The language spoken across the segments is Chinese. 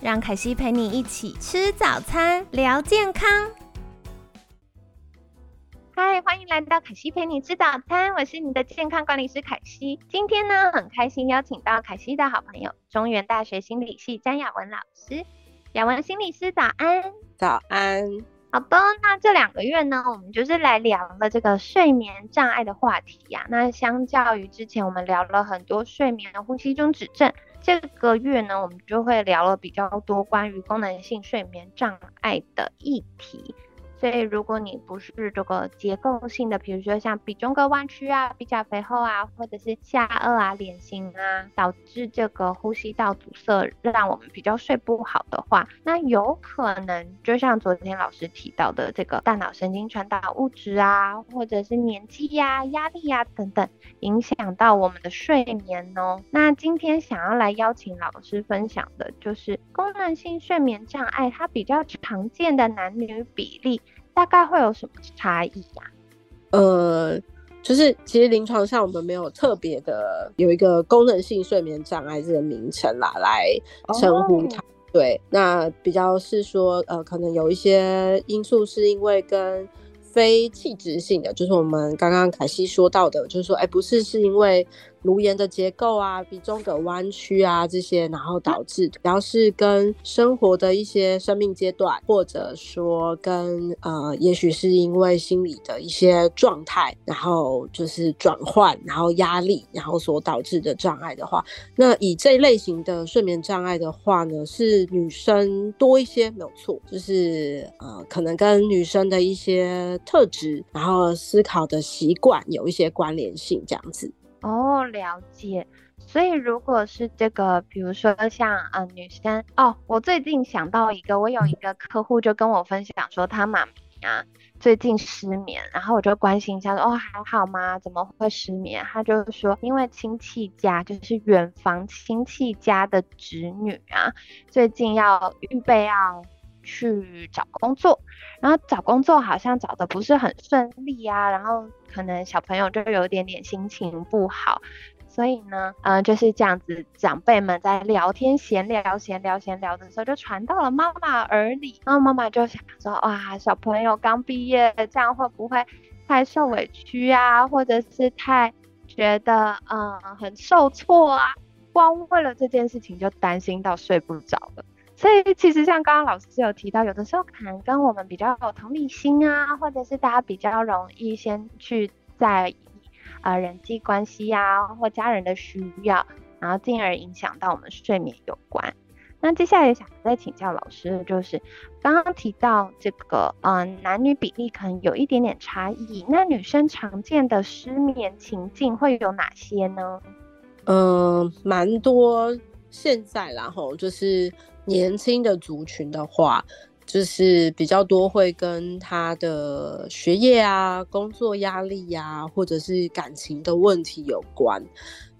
让凯西陪你一起吃早餐，聊健康。嗨，欢迎来到凯西陪你吃早餐，我是你的健康管理师凯西。今天呢，很开心邀请到凯西的好朋友，中原大学心理系詹雅文老师。雅文心理师，早安！早安。好的，那这两个月呢，我们就是来聊了这个睡眠障碍的话题呀。那相较于之前，我们聊了很多睡眠的呼吸中止症。这个月呢，我们就会聊了比较多关于功能性睡眠障碍的议题。所以，如果你不是这个结构性的，比如说像鼻中隔弯曲啊、鼻甲肥厚啊，或者是下颚啊、脸型啊，导致这个呼吸道阻塞，让我们比较睡不好的话，那有可能就像昨天老师提到的，这个大脑神经传导物质啊，或者是年纪呀、压力呀等等，影响到我们的睡眠哦。那今天想要来邀请老师分享的就是功能性睡眠障碍，它比较常见的男女比例。大概会有什么差异呀？呃，就是其实临床上我们没有特别的有一个功能性睡眠障碍这个名称啦，来称呼它。对，那比较是说，呃，可能有一些因素是因为跟非器质性的，就是我们刚刚凯西说到的，就是说，哎，不是是因为。颅岩的结构啊，鼻中隔弯曲啊，这些，然后导致，然后是跟生活的一些生命阶段，或者说跟呃，也许是因为心理的一些状态，然后就是转换，然后压力，然后所导致的障碍的话，那以这类型的睡眠障碍的话呢，是女生多一些，没有错，就是呃，可能跟女生的一些特质，然后思考的习惯有一些关联性，这样子。哦，了解。所以如果是这个，比如说像嗯女生哦，我最近想到一个，我有一个客户就跟我分享说，他妈咪啊最近失眠，然后我就关心一下说，哦还好吗？怎么会失眠？他就说，因为亲戚家就是远房亲戚家的侄女啊，最近要预备要去找工作，然后找工作好像找的不是很顺利啊，然后。可能小朋友就有点点心情不好，所以呢，嗯，就是这样子，长辈们在聊天闲聊、闲聊、闲聊的时候，就传到了妈妈耳里，然后妈妈就想说，哇，小朋友刚毕业，这样会不会太受委屈啊，或者是太觉得嗯很受挫啊？光为了这件事情就担心到睡不着了。所以其实像刚刚老师有提到，有的时候可能跟我们比较有同理心啊，或者是大家比较容易先去在意呃人际关系呀或家人的需要，然后进而影响到我们睡眠有关。那接下来想再请教老师就是，刚刚提到这个嗯男女比例可能有一点点差异，那女生常见的失眠情境会有哪些呢？嗯，蛮多，现在然后就是。年轻的族群的话，就是比较多会跟他的学业啊、工作压力呀，或者是感情的问题有关。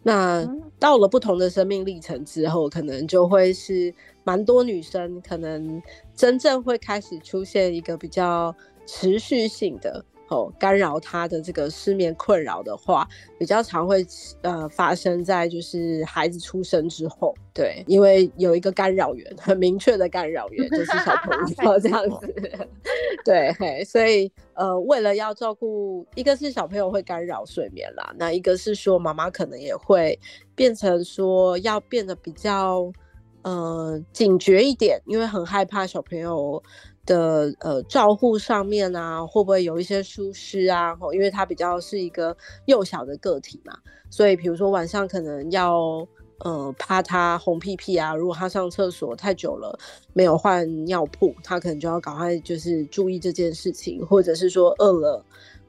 那到了不同的生命历程之后，可能就会是蛮多女生可能真正会开始出现一个比较持续性的。哦，干扰他的这个失眠困扰的话，比较常会呃发生在就是孩子出生之后，对，因为有一个干扰源，很明确的干扰源就是小朋友 这样子，对，所以呃为了要照顾，一个是小朋友会干扰睡眠啦，那一个是说妈妈可能也会变成说要变得比较呃警觉一点，因为很害怕小朋友。的呃照护上面啊，会不会有一些疏失啊？吼，因为他比较是一个幼小的个体嘛，所以比如说晚上可能要呃怕他红屁屁啊，如果他上厕所太久了没有换尿布，他可能就要赶快就是注意这件事情，或者是说饿了，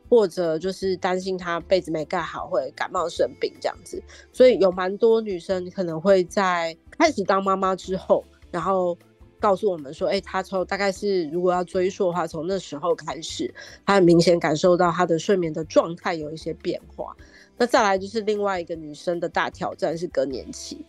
或者就是担心他被子没盖好会感冒生病这样子，所以有蛮多女生可能会在开始当妈妈之后，然后。告诉我们说，哎，他从大概是如果要追溯的话，从那时候开始，他很明显感受到他的睡眠的状态有一些变化。那再来就是另外一个女生的大挑战是更年期，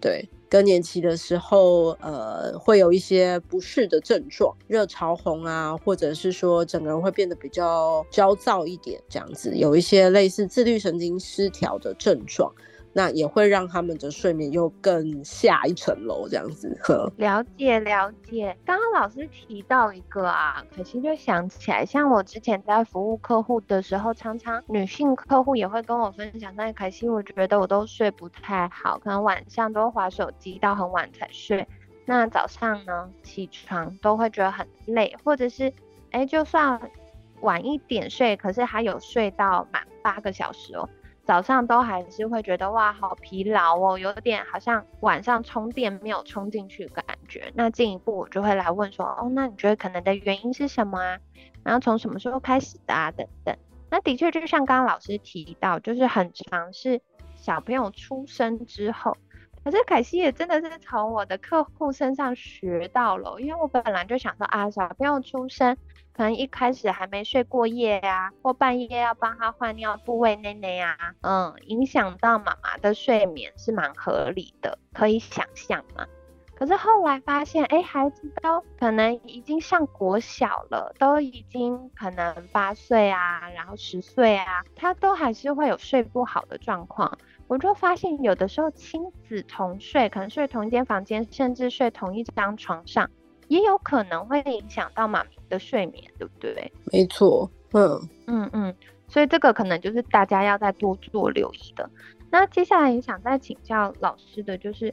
对。更年期的时候，呃，会有一些不适的症状，热潮红啊，或者是说整个人会变得比较焦躁一点，这样子，有一些类似自律神经失调的症状。那也会让他们的睡眠又更下一层楼，这样子。了解了解。刚刚老师提到一个啊，可惜就想起来，像我之前在服务客户的时候，常常女性客户也会跟我分享，但可惜我觉得我都睡不太好，可能晚上都划手机到很晚才睡，那早上呢起床都会觉得很累，或者是哎就算晚一点睡，可是还有睡到满八个小时哦。早上都还是会觉得哇，好疲劳哦，有点好像晚上充电没有充进去感觉。那进一步我就会来问说，哦，那你觉得可能的原因是什么啊？然后从什么时候开始的啊？等等。那的确就像刚刚老师提到，就是很常是小朋友出生之后。可是凯西也真的是从我的客户身上学到了，因为我本来就想说啊，小朋友出生。可能一开始还没睡过夜啊，或半夜要帮他换尿布、喂奶奶啊，嗯，影响到妈妈的睡眠是蛮合理的，可以想象嘛。可是后来发现，哎，孩子都可能已经上国小了，都已经可能八岁啊，然后十岁啊，他都还是会有睡不好的状况。我就发现有的时候亲子同睡，可能睡同一间房间，甚至睡同一张床上。也有可能会影响到妈咪的睡眠，对不对？没错，嗯嗯嗯，所以这个可能就是大家要再多做留意的。那接下来也想再请教老师的就是，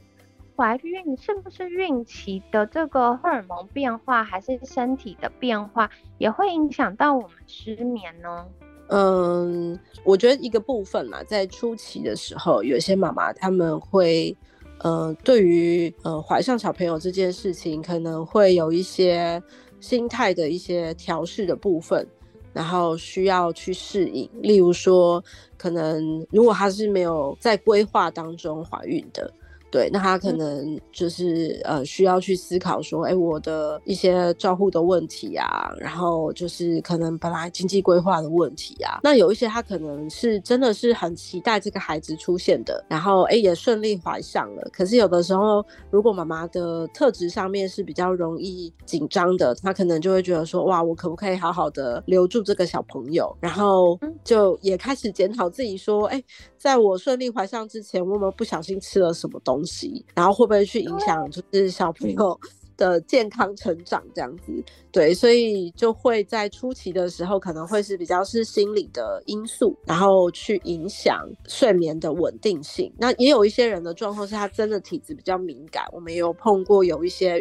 怀孕是不是孕期的这个荷尔蒙变化，还是身体的变化，也会影响到我们失眠呢？嗯，我觉得一个部分嘛，在初期的时候，有些妈妈他们会。呃，对于呃怀上小朋友这件事情，可能会有一些心态的一些调试的部分，然后需要去适应。例如说，可能如果他是没有在规划当中怀孕的。对，那他可能就是呃需要去思考说，哎，我的一些照护的问题啊，然后就是可能本来经济规划的问题啊，那有一些他可能是真的是很期待这个孩子出现的，然后哎也顺利怀上了，可是有的时候如果妈妈的特质上面是比较容易紧张的，他可能就会觉得说，哇，我可不可以好好的留住这个小朋友，然后就也开始检讨自己说，哎，在我顺利怀上之前，我有没有不小心吃了什么东？东西，然后会不会去影响就是小朋友的健康成长这样子？对，所以就会在初期的时候可能会是比较是心理的因素，然后去影响睡眠的稳定性。那也有一些人的状况是他真的体质比较敏感，我们也有碰过有一些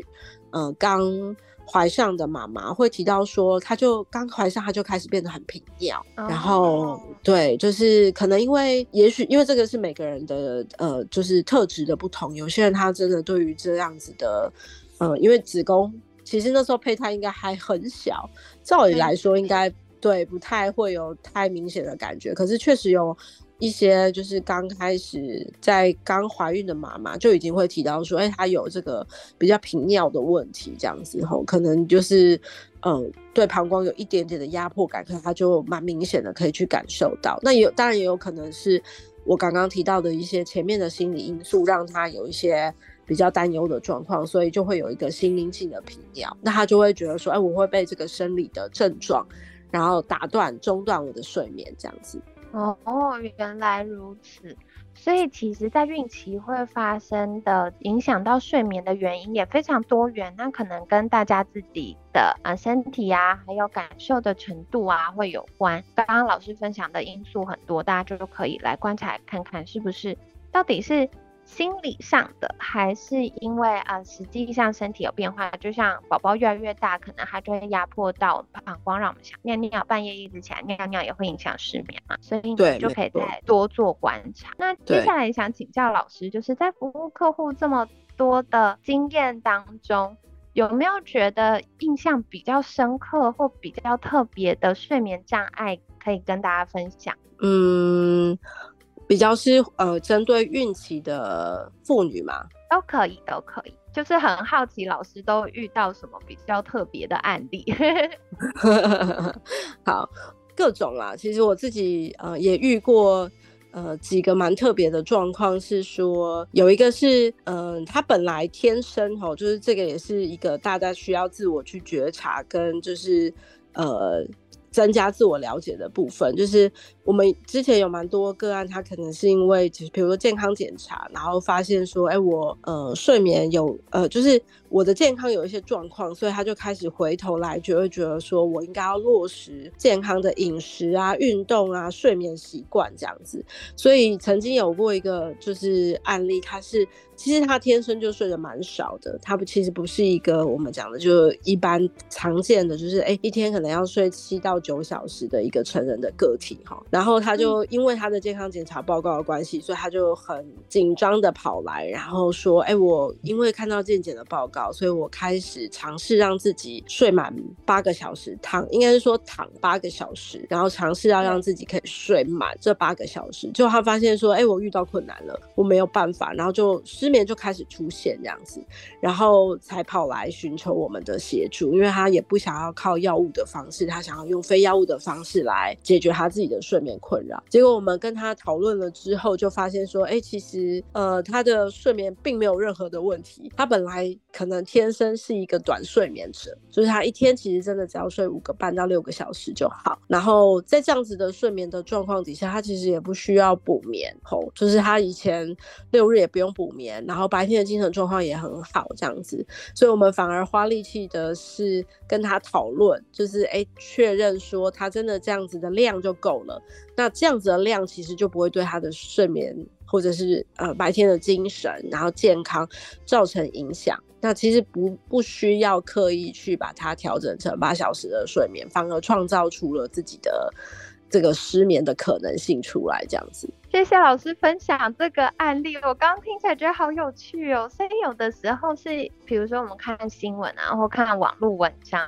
嗯刚。怀上的妈妈会提到说，她就刚怀上，她就开始变得很频尿，然后对，就是可能因为，也许因为这个是每个人的呃，就是特质的不同，有些人他真的对于这样子的，呃，因为子宫其实那时候胚胎应该还很小，照理来说应该对不太会有太明显的感觉，可是确实有。一些就是刚开始在刚怀孕的妈妈就已经会提到说，哎，她有这个比较频尿的问题，这样子吼可能就是嗯，对膀胱有一点点的压迫感，可能她就蛮明显的可以去感受到。那也有当然也有可能是我刚刚提到的一些前面的心理因素，让她有一些比较担忧的状况，所以就会有一个心灵性的频尿，那她就会觉得说，哎，我会被这个生理的症状，然后打断中断我的睡眠这样子。哦，原来如此。所以其实，在孕期会发生的影响到睡眠的原因也非常多元。那可能跟大家自己的啊身体啊，还有感受的程度啊会有关。刚刚老师分享的因素很多，大家就可以来观察看看，是不是到底是。心理上的还是因为呃，实际上身体有变化，就像宝宝越来越大，可能他就会压迫到膀胱，让我们想尿尿，半夜一直起来尿尿也会影响失眠嘛，所以你就可以再多做观察。那接下来想请教老师，就是在服务客户这么多的经验当中，有没有觉得印象比较深刻或比较特别的睡眠障碍可以跟大家分享？嗯。比较是呃，针对孕期的妇女嘛，都可以，都可以。就是很好奇，老师都遇到什么比较特别的案例？好，各种啦。其实我自己呃也遇过呃几个蛮特别的状况，是说有一个是嗯，他本来天生吼，就是这个也是一个大家需要自我去觉察跟就是呃增加自我了解的部分，就是。我们之前有蛮多个案，他可能是因为，就是比如说健康检查，然后发现说，哎，我呃睡眠有呃，就是我的健康有一些状况，所以他就开始回头来，就会觉得说我应该要落实健康的饮食啊、运动啊、睡眠习惯这样子。所以曾经有过一个就是案例，他是其实他天生就睡得蛮少的，他不其实不是一个我们讲的就一般常见的，就是哎一天可能要睡七到九小时的一个成人的个体哈。然后他就因为他的健康检查报告的关系，所以他就很紧张的跑来，然后说：“哎，我因为看到健检的报告，所以我开始尝试让自己睡满八个小时，躺应该是说躺八个小时，然后尝试要让自己可以睡满这八个小时。就他发现说：，哎，我遇到困难了，我没有办法，然后就失眠就开始出现这样子，然后才跑来寻求我们的协助，因为他也不想要靠药物的方式，他想要用非药物的方式来解决他自己的睡。眠困扰，结果我们跟他讨论了之后，就发现说，哎，其实呃，他的睡眠并没有任何的问题。他本来可能能天生是一个短睡眠者，就是他一天其实真的只要睡五个半到六个小时就好。然后在这样子的睡眠的状况底下，他其实也不需要补眠，吼，就是他以前六日也不用补眠，然后白天的精神状况也很好，这样子。所以我们反而花力气的是跟他讨论，就是哎，确认说他真的这样子的量就够了。那这样子的量其实就不会对他的睡眠或者是呃白天的精神，然后健康造成影响。那其实不不需要刻意去把它调整成八小时的睡眠，反而创造出了自己的这个失眠的可能性出来。这样子，谢谢老师分享这个案例，我刚刚听起来觉得好有趣哦。所以有的时候是，比如说我们看新闻啊，或看网络文章。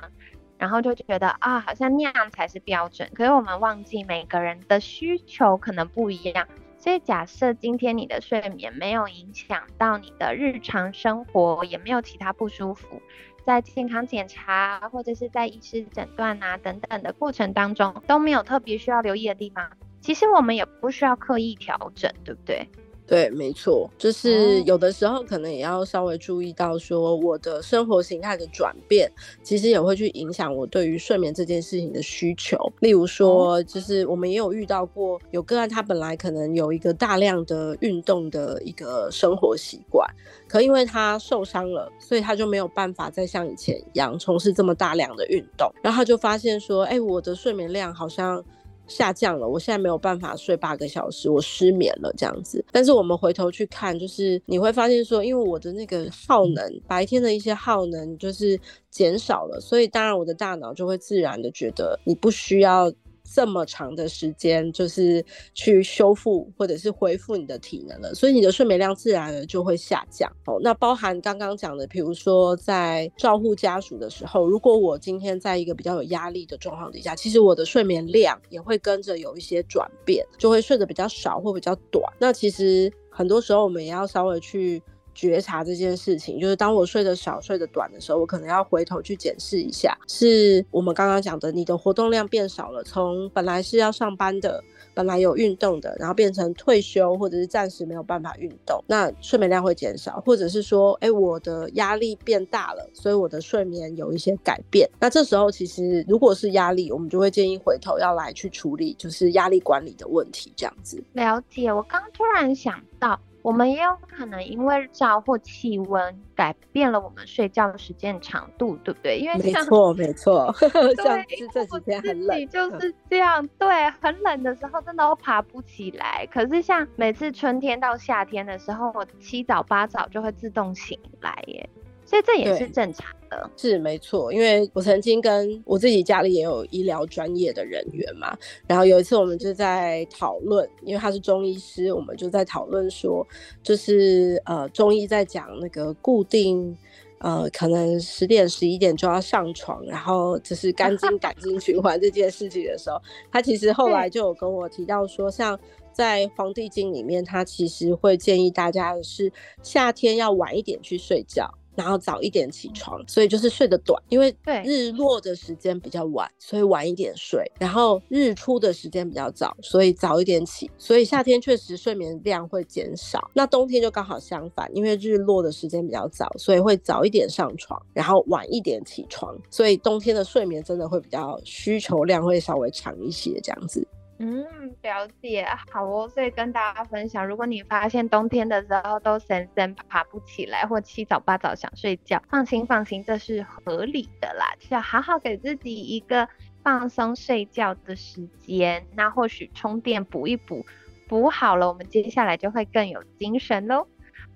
然后就觉得啊，好像那样才是标准。可是我们忘记每个人的需求可能不一样。所以假设今天你的睡眠没有影响到你的日常生活，也没有其他不舒服，在健康检查或者是在医师诊断啊等等的过程当中都没有特别需要留意的地方，其实我们也不需要刻意调整，对不对？对，没错，就是有的时候可能也要稍微注意到，说我的生活形态的转变，其实也会去影响我对于睡眠这件事情的需求。例如说，就是我们也有遇到过，有个案他本来可能有一个大量的运动的一个生活习惯，可因为他受伤了，所以他就没有办法再像以前一样从事这么大量的运动，然后他就发现说，哎，我的睡眠量好像。下降了，我现在没有办法睡八个小时，我失眠了这样子。但是我们回头去看，就是你会发现说，因为我的那个耗能，白天的一些耗能就是减少了，所以当然我的大脑就会自然的觉得你不需要。这么长的时间，就是去修复或者是恢复你的体能了，所以你的睡眠量自然的就会下降。哦，那包含刚刚讲的，比如说在照顾家属的时候，如果我今天在一个比较有压力的状况底下，其实我的睡眠量也会跟着有一些转变，就会睡得比较少或比较短。那其实很多时候我们也要稍微去。觉察这件事情，就是当我睡得少、睡得短的时候，我可能要回头去检视一下，是我们刚刚讲的，你的活动量变少了，从本来是要上班的，本来有运动的，然后变成退休或者是暂时没有办法运动，那睡眠量会减少，或者是说，哎，我的压力变大了，所以我的睡眠有一些改变。那这时候其实如果是压力，我们就会建议回头要来去处理，就是压力管理的问题，这样子。了解，我刚突然想到。我们也有可能因为日照或气温改变了我们睡觉的时间长度，对不对？因为没错，没错。像，这几天很冷，就是这样。对，很冷的时候真的都爬不起来。可是像每次春天到夏天的时候，我七早八早就会自动醒来耶。所以这也是正常的，是没错。因为我曾经跟我自己家里也有医疗专业的人员嘛，然后有一次我们就在讨论，因为他是中医师，我们就在讨论说，就是呃中医在讲那个固定，呃可能十点十一点就要上床，然后就是 肝经胆经循环这件事情的时候，他其实后来就有跟我提到说，像。在《黄帝经》里面，他其实会建议大家的是夏天要晚一点去睡觉，然后早一点起床，所以就是睡得短，因为对日落的时间比较晚，所以晚一点睡，然后日出的时间比较早，所以早一点起，所以夏天确实睡眠量会减少。那冬天就刚好相反，因为日落的时间比较早，所以会早一点上床，然后晚一点起床，所以冬天的睡眠真的会比较需求量会稍微长一些，这样子。嗯，了解，好哦。所以跟大家分享，如果你发现冬天的时候都神神爬不起来，或七早八早想睡觉，放心放心，这是合理的啦，就要好好给自己一个放松睡觉的时间。那或许充电补一补，补好了，我们接下来就会更有精神喽。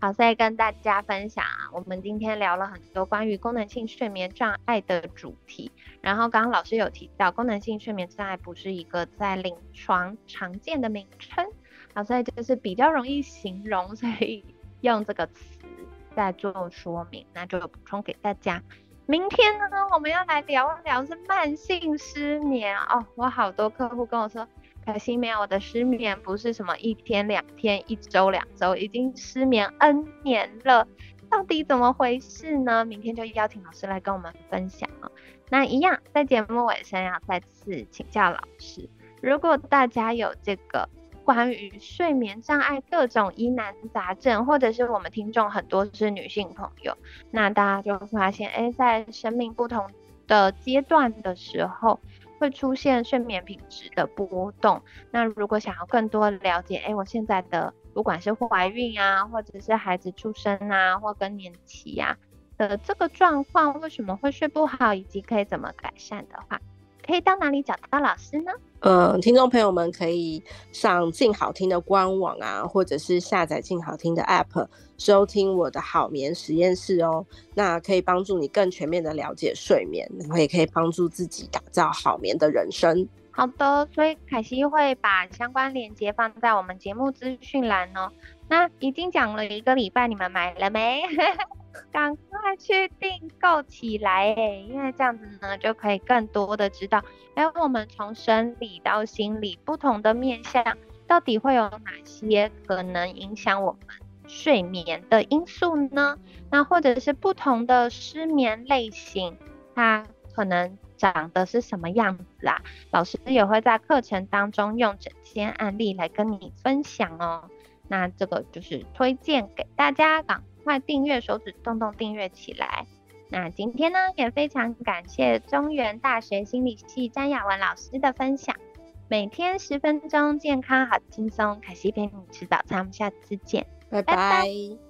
好，再跟大家分享啊，我们今天聊了很多关于功能性睡眠障碍的主题。然后刚刚老师有提到，功能性睡眠障碍不是一个在临床常见的名称，好，所以就是比较容易形容，所以 用这个词在做说明，那就有补充给大家。明天呢，我们要来聊一聊是慢性失眠哦。我好多客户跟我说。可惜没有，的失眠不是什么一天两天、一周两周，已经失眠 N 年了，到底怎么回事呢？明天就邀请老师来跟我们分享哦。那一样，在节目尾声要再次请教老师，如果大家有这个关于睡眠障碍各种疑难杂症，或者是我们听众很多是女性朋友，那大家就发现，哎，在生命不同的阶段的时候。会出现睡眠品质的波动。那如果想要更多了解，哎，我现在的不管是怀孕啊，或者是孩子出生啊，或更年期啊的这个状况，为什么会睡不好，以及可以怎么改善的话，可以到哪里找到老师呢？嗯，听众朋友们可以上静好听的官网啊，或者是下载静好听的 App 收听我的好眠实验室哦。那可以帮助你更全面的了解睡眠，然后也可以帮助自己打造好眠的人生。好的，所以凯西会把相关链接放在我们节目资讯栏哦。那已经讲了一个礼拜，你们买了没？赶快去订购起来哎，因为这样子呢，就可以更多的知道，哎，我们从生理到心理不同的面向，到底会有哪些可能影响我们睡眠的因素呢？那或者是不同的失眠类型，它可能长的是什么样子啊？老师也会在课程当中用整些案例来跟你分享哦。那这个就是推荐给大家港。快订阅，手指动动订阅起来。那今天呢，也非常感谢中原大学心理系詹雅文老师的分享。每天十分钟，健康好轻松。凯西陪你吃早餐，我们下次见，拜拜。